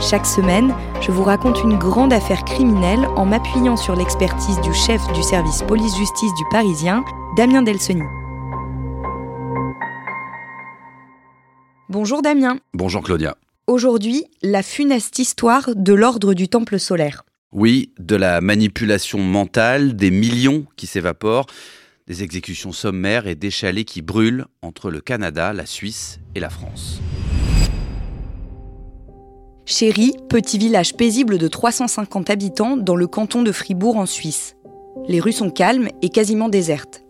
Chaque semaine, je vous raconte une grande affaire criminelle en m'appuyant sur l'expertise du chef du service police-justice du Parisien, Damien Delseny. Bonjour Damien. Bonjour Claudia. Aujourd'hui, la funeste histoire de l'ordre du Temple solaire. Oui, de la manipulation mentale, des millions qui s'évaporent, des exécutions sommaires et des chalets qui brûlent entre le Canada, la Suisse et la France. Chéry, petit village paisible de 350 habitants dans le canton de Fribourg en Suisse. Les rues sont calmes et quasiment désertes.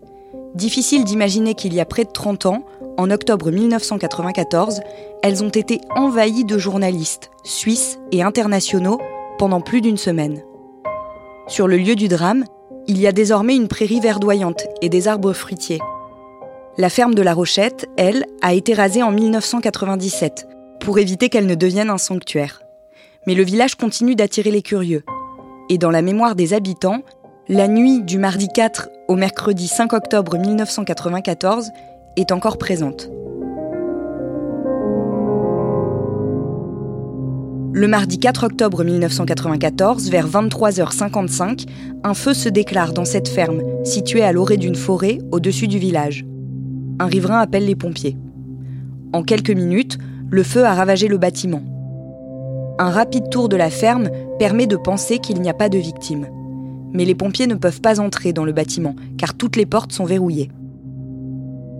Difficile d'imaginer qu'il y a près de 30 ans, en octobre 1994, elles ont été envahies de journalistes, suisses et internationaux, pendant plus d'une semaine. Sur le lieu du drame, il y a désormais une prairie verdoyante et des arbres fruitiers. La ferme de la Rochette, elle, a été rasée en 1997 pour éviter qu'elle ne devienne un sanctuaire. Mais le village continue d'attirer les curieux. Et dans la mémoire des habitants, la nuit du mardi 4 au mercredi 5 octobre 1994 est encore présente. Le mardi 4 octobre 1994, vers 23h55, un feu se déclare dans cette ferme, située à l'orée d'une forêt au-dessus du village. Un riverain appelle les pompiers. En quelques minutes, le feu a ravagé le bâtiment. Un rapide tour de la ferme permet de penser qu'il n'y a pas de victimes. Mais les pompiers ne peuvent pas entrer dans le bâtiment, car toutes les portes sont verrouillées.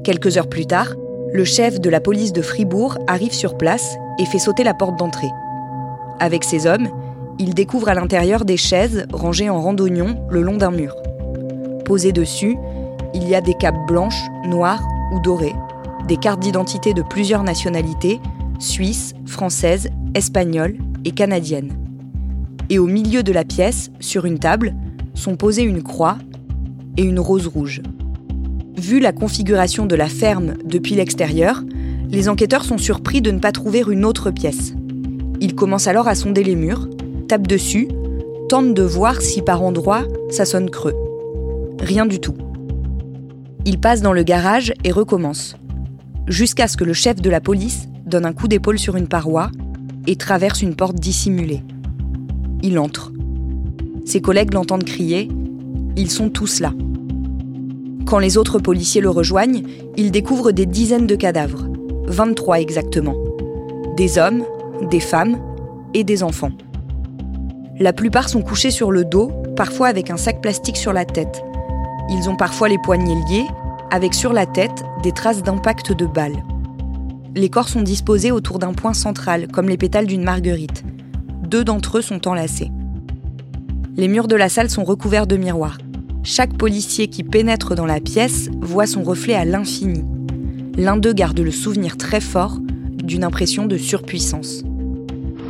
Quelques heures plus tard, le chef de la police de Fribourg arrive sur place et fait sauter la porte d'entrée. Avec ses hommes, il découvre à l'intérieur des chaises rangées en randonnion le long d'un mur. Posées dessus, il y a des capes blanches, noires ou dorées, des cartes d'identité de plusieurs nationalités, suisses, françaises, espagnoles et canadiennes. Et au milieu de la pièce, sur une table, sont posées une croix et une rose rouge. Vu la configuration de la ferme depuis l'extérieur, les enquêteurs sont surpris de ne pas trouver une autre pièce. Ils commencent alors à sonder les murs, tapent dessus, tentent de voir si par endroits ça sonne creux. Rien du tout. Ils passent dans le garage et recommencent, jusqu'à ce que le chef de la police donne un coup d'épaule sur une paroi et traverse une porte dissimulée. Il entre. Ses collègues l'entendent crier Ils sont tous là. Quand les autres policiers le rejoignent, il découvre des dizaines de cadavres, 23 exactement. Des hommes, des femmes et des enfants. La plupart sont couchés sur le dos, parfois avec un sac plastique sur la tête. Ils ont parfois les poignets liés, avec sur la tête des traces d'impact de balles. Les corps sont disposés autour d'un point central, comme les pétales d'une marguerite. Deux d'entre eux sont enlacés. Les murs de la salle sont recouverts de miroirs. Chaque policier qui pénètre dans la pièce voit son reflet à l'infini. L'un d'eux garde le souvenir très fort d'une impression de surpuissance.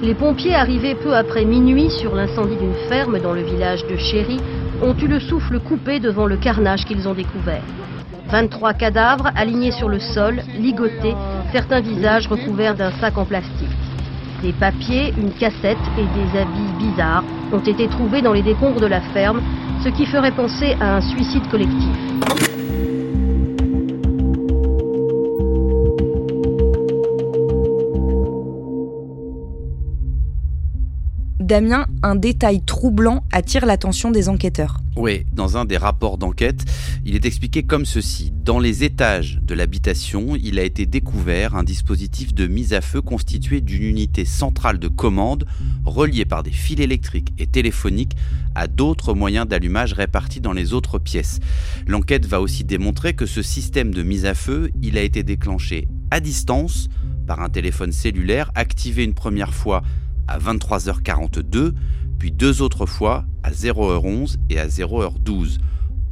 Les pompiers arrivés peu après minuit sur l'incendie d'une ferme dans le village de Chéry ont eu le souffle coupé devant le carnage qu'ils ont découvert. 23 cadavres alignés sur le sol, ligotés, certains visages recouverts d'un sac en plastique. Des papiers, une cassette et des habits bizarres ont été trouvés dans les décombres de la ferme, ce qui ferait penser à un suicide collectif. Damien, un détail troublant attire l'attention des enquêteurs. Oui, dans un des rapports d'enquête, il est expliqué comme ceci. Dans les étages de l'habitation, il a été découvert un dispositif de mise à feu constitué d'une unité centrale de commande reliée par des fils électriques et téléphoniques à d'autres moyens d'allumage répartis dans les autres pièces. L'enquête va aussi démontrer que ce système de mise à feu, il a été déclenché à distance par un téléphone cellulaire activé une première fois à 23h42, puis deux autres fois à 0h11 et à 0h12.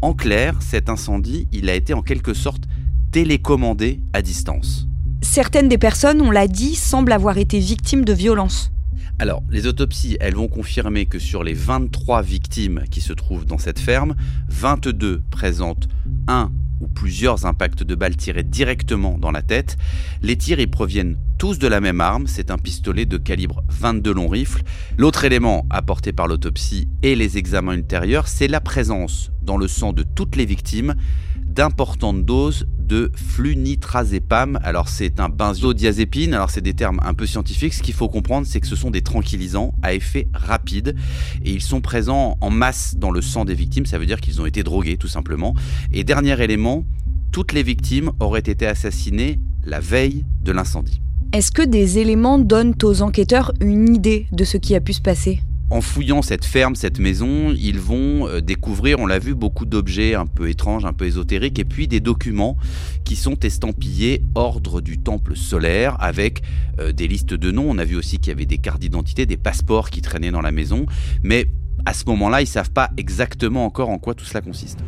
En clair, cet incendie, il a été en quelque sorte télécommandé à distance. Certaines des personnes, on l'a dit, semblent avoir été victimes de violences. Alors, les autopsies, elles vont confirmer que sur les 23 victimes qui se trouvent dans cette ferme, 22 présentent un ou plusieurs impacts de balles tirées directement dans la tête. Les tirs y proviennent tous de la même arme, c'est un pistolet de calibre 22 long rifle. L'autre élément apporté par l'autopsie et les examens ultérieurs, c'est la présence dans le sang de toutes les victimes d'importantes doses de flunitrazépam. Alors c'est un benzodiazépine, alors c'est des termes un peu scientifiques. Ce qu'il faut comprendre, c'est que ce sont des tranquillisants à effet rapide et ils sont présents en masse dans le sang des victimes. Ça veut dire qu'ils ont été drogués tout simplement. Et dernier élément, toutes les victimes auraient été assassinées la veille de l'incendie. Est-ce que des éléments donnent aux enquêteurs une idée de ce qui a pu se passer? En fouillant cette ferme, cette maison, ils vont euh, découvrir, on l'a vu, beaucoup d'objets un peu étranges, un peu ésotériques, et puis des documents qui sont estampillés Ordre du Temple solaire, avec euh, des listes de noms. On a vu aussi qu'il y avait des cartes d'identité, des passeports qui traînaient dans la maison, mais à ce moment-là, ils ne savent pas exactement encore en quoi tout cela consiste.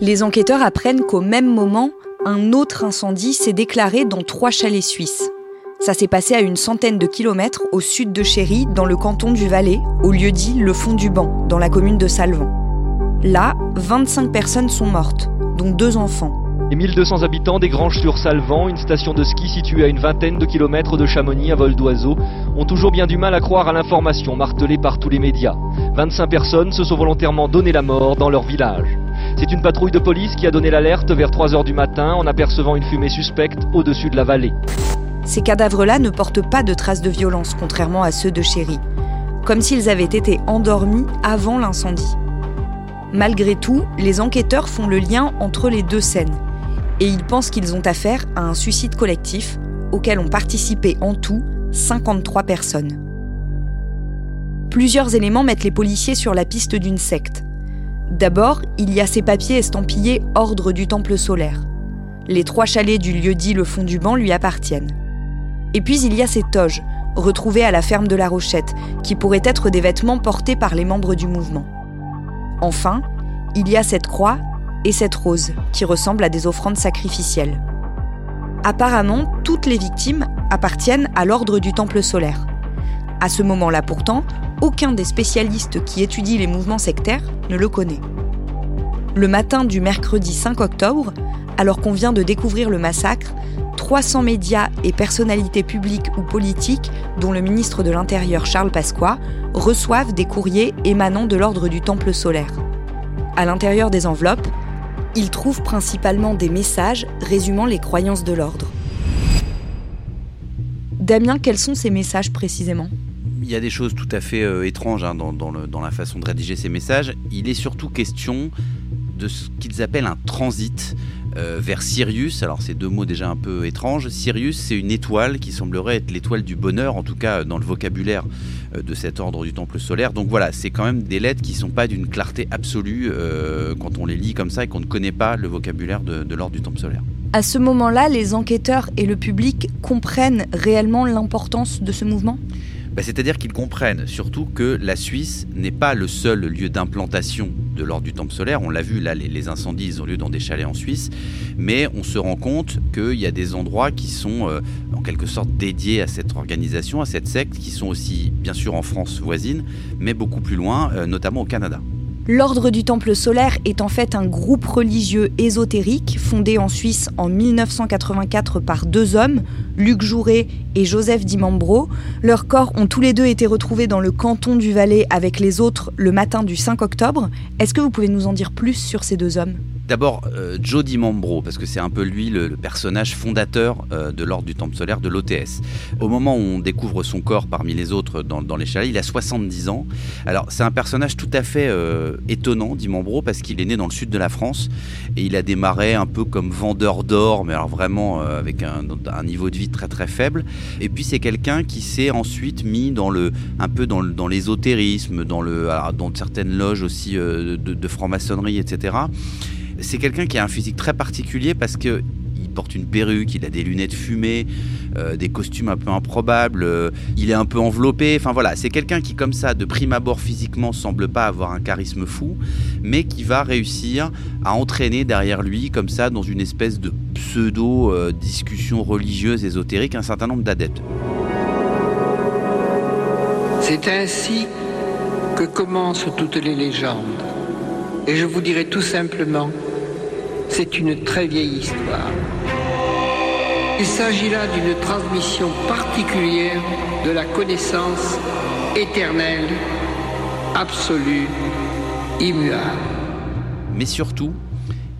Les enquêteurs apprennent qu'au même moment, un autre incendie s'est déclaré dans trois chalets suisses. Ça s'est passé à une centaine de kilomètres au sud de Chéry, dans le canton du Valais, au lieu dit Le Fond du Banc, dans la commune de Salvan. Là, 25 personnes sont mortes, dont deux enfants. Les 1200 habitants des Granges sur Salvan, une station de ski située à une vingtaine de kilomètres de Chamonix à vol d'oiseau, ont toujours bien du mal à croire à l'information martelée par tous les médias. 25 personnes se sont volontairement donné la mort dans leur village. C'est une patrouille de police qui a donné l'alerte vers 3 heures du matin en apercevant une fumée suspecte au-dessus de la vallée. Ces cadavres-là ne portent pas de traces de violence, contrairement à ceux de Chéri, comme s'ils avaient été endormis avant l'incendie. Malgré tout, les enquêteurs font le lien entre les deux scènes, et ils pensent qu'ils ont affaire à un suicide collectif auquel ont participé en tout 53 personnes. Plusieurs éléments mettent les policiers sur la piste d'une secte. D'abord, il y a ces papiers estampillés Ordre du Temple solaire. Les trois chalets du lieu-dit Le Fond du Banc lui appartiennent. Et puis il y a ces toges, retrouvées à la ferme de la Rochette, qui pourraient être des vêtements portés par les membres du mouvement. Enfin, il y a cette croix et cette rose, qui ressemblent à des offrandes sacrificielles. Apparemment, toutes les victimes appartiennent à l'ordre du Temple solaire. À ce moment-là pourtant, aucun des spécialistes qui étudient les mouvements sectaires ne le connaît. Le matin du mercredi 5 octobre, alors qu'on vient de découvrir le massacre, 300 médias et personnalités publiques ou politiques, dont le ministre de l'Intérieur Charles Pasqua, reçoivent des courriers émanant de l'ordre du Temple solaire. À l'intérieur des enveloppes, ils trouvent principalement des messages résumant les croyances de l'ordre. Damien, quels sont ces messages précisément? Il y a des choses tout à fait euh, étranges hein, dans, dans, la façon de rédiger ces messages. Il est surtout question de ce qu'ils appellent un transit. Euh, vers Sirius. Alors c'est deux mots déjà un peu étranges. Sirius, c'est une étoile qui semblerait être l'étoile du bonheur, en tout cas dans le vocabulaire euh, de cet ordre du temple solaire. Donc voilà, c'est quand même des lettres qui sont pas d'une clarté absolue euh, quand on les lit comme ça et qu'on ne connaît pas le vocabulaire de, de l'ordre du temple solaire. À ce moment-là, les enquêteurs et le public comprennent réellement l'importance de ce mouvement? Bah, c'est-à-dire qu'ils comprennent surtout que la Suisse n'est pas le seul lieu d'implantation de l'ordre du temple solaire. On l'a vu, là, les, incendies, ils ont lieu dans des chalets en Suisse. Mais on se rend compte qu'il y a des endroits qui sont euh, en quelque sorte dédiés à cette organisation, à cette secte, qui sont aussi, bien sûr, en France voisine, mais beaucoup plus loin, euh, notamment au Canada. L'Ordre du Temple solaire est en fait un groupe religieux ésotérique fondé en Suisse en 1984 par deux hommes, Luc Jouret et Joseph Dimambro. Leurs corps ont tous les deux été retrouvés dans le canton du Valais avec les autres le matin du 5 octobre. Est-ce que vous pouvez nous en dire plus sur ces deux hommes? D'abord, euh, Joe Dimambro, parce que c'est un peu lui le, personnage fondateur euh, de l'ordre du Temple solaire de l'OTS. Au moment où on découvre son corps parmi les autres dans, dans les chalets, il a 70 ans. Alors, c'est un personnage tout à fait euh, étonnant, Dimambro, parce qu'il est né dans le sud de la France et il a démarré un peu comme vendeur d'or, mais alors vraiment avec un, niveau de vie très très faible. Et puis, c'est quelqu'un qui s'est ensuite mis dans le, un peu dans, l'ésotérisme, dans, le, dans certaines loges aussi de franc-maçonnerie, etc c'est quelqu'un qui a un physique très particulier parce que il porte une perruque, il a des lunettes fumées, euh, des costumes un peu improbables, euh, il est un peu enveloppé. Enfin voilà, c'est quelqu'un qui, comme ça, de prime abord physiquement, semble pas avoir un charisme fou, mais qui va réussir à entraîner derrière lui, comme ça, dans une espèce de pseudo euh, religieuse ésotérique, un certain nombre d'adeptes. C'est ainsi que commencent toutes les légendes. Et je vous dirai tout simplement c'est une très vieille histoire. Il s'agit là d'une transmission particulière de la connaissance éternelle, absolue, immuable. Mais surtout,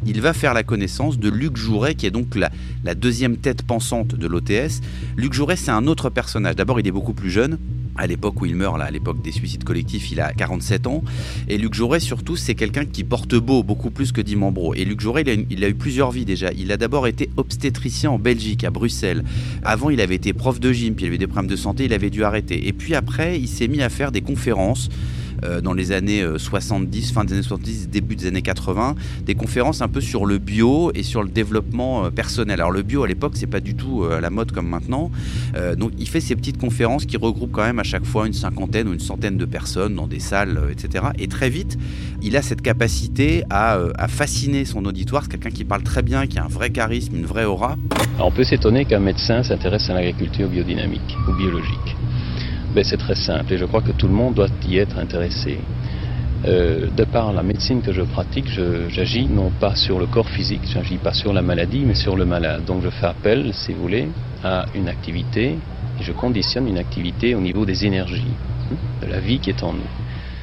il va faire la connaissance de Luc Jouret, qui est donc la, deuxième tête pensante de l'OTS. Luc Jouret, c'est un autre personnage. D'abord, il est beaucoup plus jeune, à l'époque où il meurt, là, à l'époque des suicides collectifs, il a 47 ans. Et Luc Jouret, surtout, c'est quelqu'un qui porte beau, beaucoup plus que Dimambro. Et Luc Jouret, il a, eu plusieurs vies déjà. Il a d'abord été obstétricien en Belgique, à Bruxelles. Avant, il avait été prof de gym, puis il avait des problèmes de santé, il avait dû arrêter. Et puis après, il s'est mis à faire des conférences dans les années 70, euh, fin des années 70, début des années 80, des conférences un peu sur le bio et sur le développement euh, personnel. Alors le bio à l'époque, c'est pas du tout à la mode comme maintenant. donc il fait ces petites conférences qui regroupent quand même à chaque fois une cinquantaine ou une centaine de personnes dans des salles, etc. Et très vite, il a cette capacité à, à fasciner son auditoire. C'est quelqu'un qui parle très bien, qui a un vrai charisme, une vraie aura. on peut s'étonner qu'un médecin s'intéresse à l'agriculture biodynamique ou biologique. Ben, c'est très simple et je crois que tout le monde doit y être intéressé. Euh, de par la médecine que je pratique, j'agis non pas sur le corps physique, j'agis pas sur la maladie, mais sur le malade. Donc je fais appel, si vous voulez, à une activité et je conditionne une activité au niveau des énergies, hein, de la vie qui est en nous.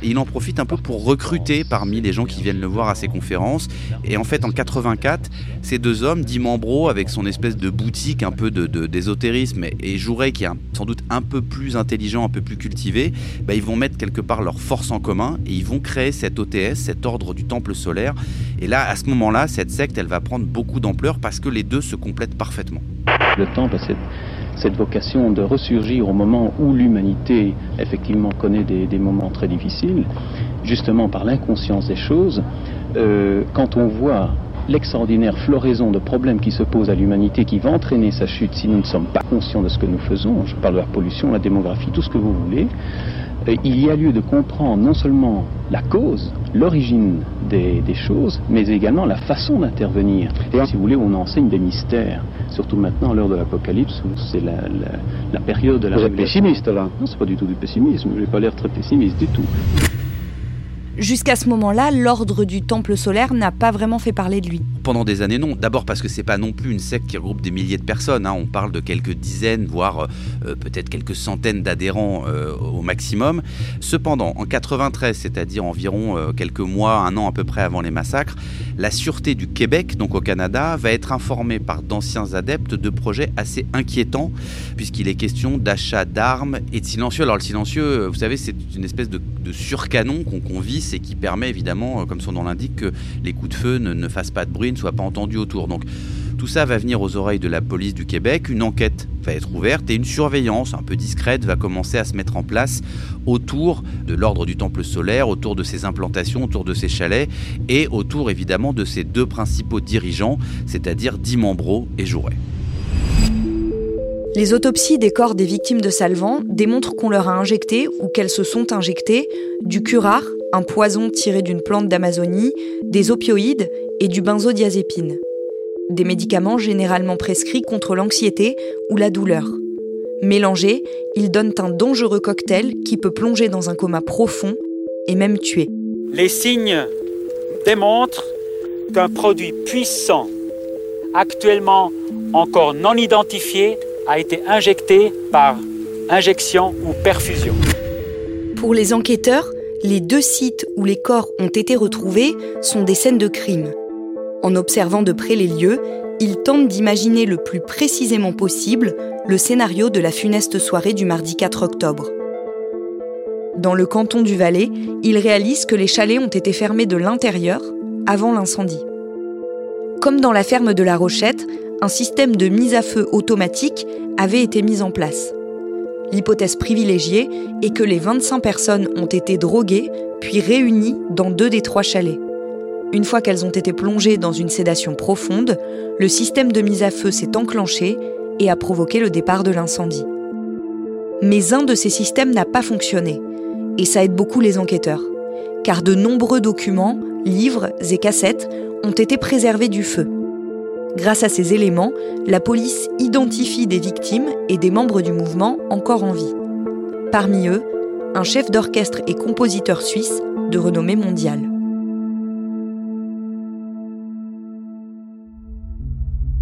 Et il en profite un peu pour recruter parmi les gens qui viennent le voir à ses conférences. Et en fait, en 84, ces deux hommes, Dimambro avec son espèce de boutique un peu d'ésotérisme, de, et Jouret qui est sans doute un peu plus intelligent, un peu plus cultivé, bah, ils vont mettre quelque part leurs forces en commun et ils vont créer cet OTS, cet ordre du temple solaire. Et là, à ce moment-là, cette secte, elle va prendre beaucoup d'ampleur parce que les deux se complètent parfaitement. Le temple, c'est cette vocation de ressurgir au moment où l'humanité effectivement connaît des, moments très difficiles, justement par l'inconscience des choses, euh, quand on voit l'extraordinaire floraison de problèmes qui se posent à l'humanité qui va entraîner sa chute si nous ne sommes pas conscients de ce que nous faisons, je parle de la pollution, la démographie, tout ce que vous voulez, il y a lieu de comprendre non seulement la cause, l'origine des, choses, mais également la façon d'intervenir. Et si vous voulez, on enseigne des mystères, surtout maintenant à l'heure de l'Apocalypse, où c'est la, période de la... Vous êtes pessimiste là Non, c'est pas du tout du pessimisme, je n'ai pas l'air très pessimiste du tout. Jusqu'à ce moment-là, l'ordre du temple solaire n'a pas vraiment fait parler de lui. Pendant des années, non. D'abord parce que c'est pas non plus une secte qui regroupe des milliers de personnes. Hein. On parle de quelques dizaines, voire euh, peut-être quelques centaines d'adhérents euh, au maximum. Cependant, en 93, c'est-à-dire environ euh, quelques mois, un an à peu près avant les massacres, la sûreté du Québec, donc au Canada, va être informée par d'anciens adeptes de projets assez inquiétants, puisqu'il est question d'achat d'armes et de silencieux. Alors le silencieux, vous savez, c'est une espèce de, surcanon qu'on vit et qui permet évidemment, euh, comme son nom l'indique, que les coups de feu ne, fassent pas de bruit, ne soient pas entendus autour. Donc tout ça va venir aux oreilles de la police du Québec, une enquête va être ouverte et une surveillance un peu discrète va commencer à se mettre en place autour de l'ordre du Temple solaire, autour de ses implantations, autour de ses chalets et autour évidemment de ses deux principaux dirigeants, c'est-à-dire Dimambro et Jouret. Les autopsies des corps des victimes de Salvan démontrent qu'on leur a injecté ou qu'elles se sont injectées du curare, un poison tiré d'une plante d'Amazonie, des opioïdes et du benzodiazépine. Des médicaments généralement prescrits contre l'anxiété ou la douleur. Mélangés, ils donnent un dangereux cocktail qui peut plonger dans un coma profond et même tuer. Les signes démontrent qu'un produit puissant, actuellement encore non identifié, a été injecté par injection ou perfusion. Pour les enquêteurs, les deux sites où les corps ont été retrouvés sont des scènes de crime. En observant de près les lieux, ils tentent d'imaginer le plus précisément possible le scénario de la funeste soirée du mardi 4 octobre. Dans le canton du Valais, ils réalisent que les chalets ont été fermés de l'intérieur avant l'incendie. Comme dans la ferme de la Rochette, un système de mise à feu automatique avait été mis en place. L'hypothèse privilégiée est que les 25 personnes ont été droguées puis réunies dans deux des trois chalets. Une fois qu'elles ont été plongées dans une sédation profonde, le système de mise à feu s'est enclenché et a provoqué le départ de l'incendie. Mais un de ces systèmes n'a pas fonctionné, et ça aide beaucoup les enquêteurs, car de nombreux documents, livres et cassettes ont été préservés du feu. Grâce à ces éléments, la police identifie des victimes et des membres du mouvement encore en vie. Parmi eux, un chef d'orchestre et compositeur suisse de renommée mondiale.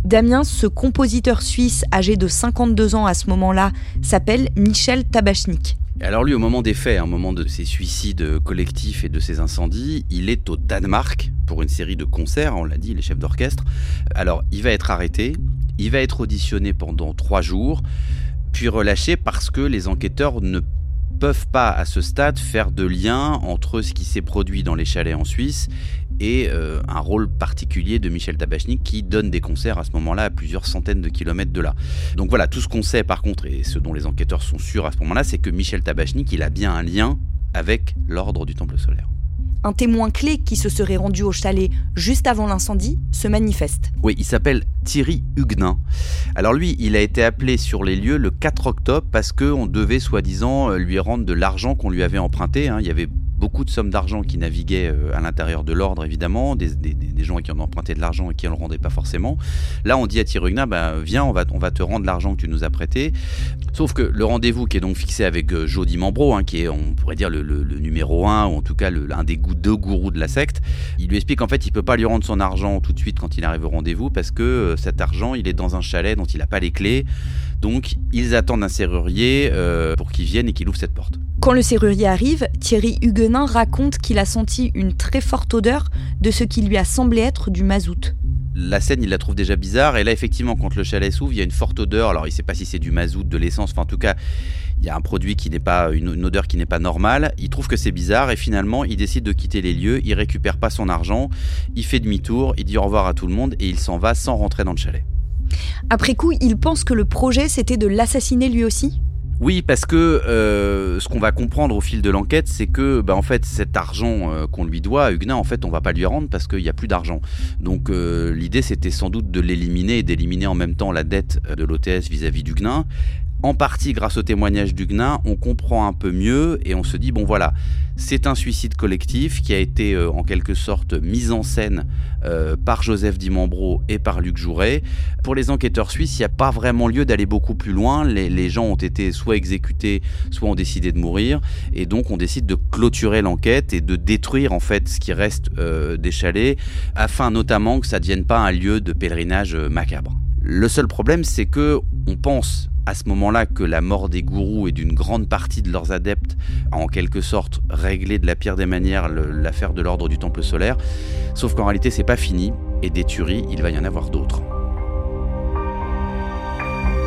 Damien, ce compositeur suisse âgé de 52 ans à ce moment-là, s'appelle Michel Tabachnik. Alors lui, au moment des faits, au moment de ces suicides collectifs et de ces incendies, il est au Danemark pour une série de concerts, on l'a dit, les chefs d'orchestre. Alors il va être arrêté, il va être auditionné pendant trois jours, puis relâché parce que les enquêteurs ne peuvent pas à ce stade faire de lien entre ce qui s'est produit dans les chalets en Suisse et euh, un rôle particulier de Michel Tabachnik qui donne des concerts à ce moment-là à plusieurs centaines de kilomètres de là. Donc voilà, tout ce qu'on sait par contre et ce dont les enquêteurs sont sûrs à ce moment-là, c'est que Michel Tabachnik, il a bien un lien avec l'ordre du Temple solaire un témoin clé qui se serait rendu au chalet juste avant l'incendie se manifeste. Oui, il s'appelle Thierry Huguenin. Alors lui, il a été appelé sur les lieux le 4 octobre parce qu'on devait soi-disant euh, lui rendre de l'argent qu'on lui avait emprunté. Hein. Il y avait beaucoup de sommes d'argent qui naviguaient euh, à l'intérieur de l'ordre, évidemment, des, gens qui en emprunté de l'argent et qui ne le rendaient pas forcément. Là, on dit à Huguenin, bah, viens, on va, te rendre l'argent que tu nous as prêté. Sauf que le rendez-vous qui est donc fixé avec euh, Jody Mambro, hein, qui est, on pourrait dire, le, numéro un, ou en tout cas l'un des deux gourous de la secte, il lui explique qu'en fait, il peut pas lui rendre son argent tout de suite quand il arrive au rendez-vous, parce que euh, cet argent, il est dans un chalet dont il n'a pas les clés. Donc, ils attendent un serrurier pour qu'il vienne et qu'il ouvre cette porte. Quand le serrurier arrive, Thierry Huguenin raconte qu'il a senti une très forte odeur de ce qui lui a semblé être du mazout. La scène, il la trouve déjà bizarre. Et là, effectivement, quand le chalet s'ouvre, il y a une forte odeur. Alors, il ne sait pas si c'est du mazout, de l'essence. Enfin, en tout cas, il y a un produit qui n'est pas une, odeur qui n'est pas normale. Il trouve que c'est bizarre et finalement, il décide de quitter les lieux. Il récupère pas son argent. Il fait demi-tour. Il dit au revoir à tout le monde et il s'en va sans rentrer dans le chalet. Après coup, il pense que le projet, c'était de l'assassiner lui aussi? Oui, parce que euh, ce qu'on va comprendre au fil de l'enquête, c'est que bah, en fait cet argent euh, qu'on lui doit, Huguenin, en fait on va pas lui rendre parce qu'il n'y a plus d'argent. Donc euh, l'idée c'était sans doute de l'éliminer et d'éliminer en même temps la dette de l'OTS vis-à-vis d'Huguenin en partie grâce au témoignage d'Huguenin, on comprend un peu mieux et on se dit, bon voilà, c'est un suicide collectif qui a été euh, en quelque sorte mis en scène euh, par Joseph Dimambro et par Luc Jouret. Pour les enquêteurs suisses, il n'y a pas vraiment lieu d'aller beaucoup plus loin. Les, gens ont été soit exécutés, soit ont décidé de mourir. Et donc on décide de clôturer l'enquête et de détruire en fait ce qui reste euh, des chalets, afin notamment que ça ne devienne pas un lieu de pèlerinage macabre. Le seul problème, c'est que on pense à ce moment-là que la mort des gourous et d'une grande partie de leurs adeptes a en quelque sorte réglé de la pire des manières l'affaire de l'ordre du temple solaire. Sauf qu'en réalité, c'est pas fini et des tueries, il va y en avoir d'autres.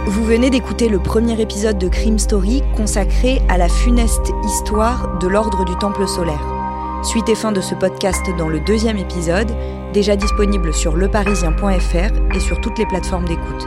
Vous venez d'écouter le premier épisode de Crime Story consacré à la funeste histoire de l'ordre du temple solaire. Suite et fin de ce podcast dans le deuxième épisode, déjà disponible sur leparisien.fr et sur toutes les plateformes d'écoute.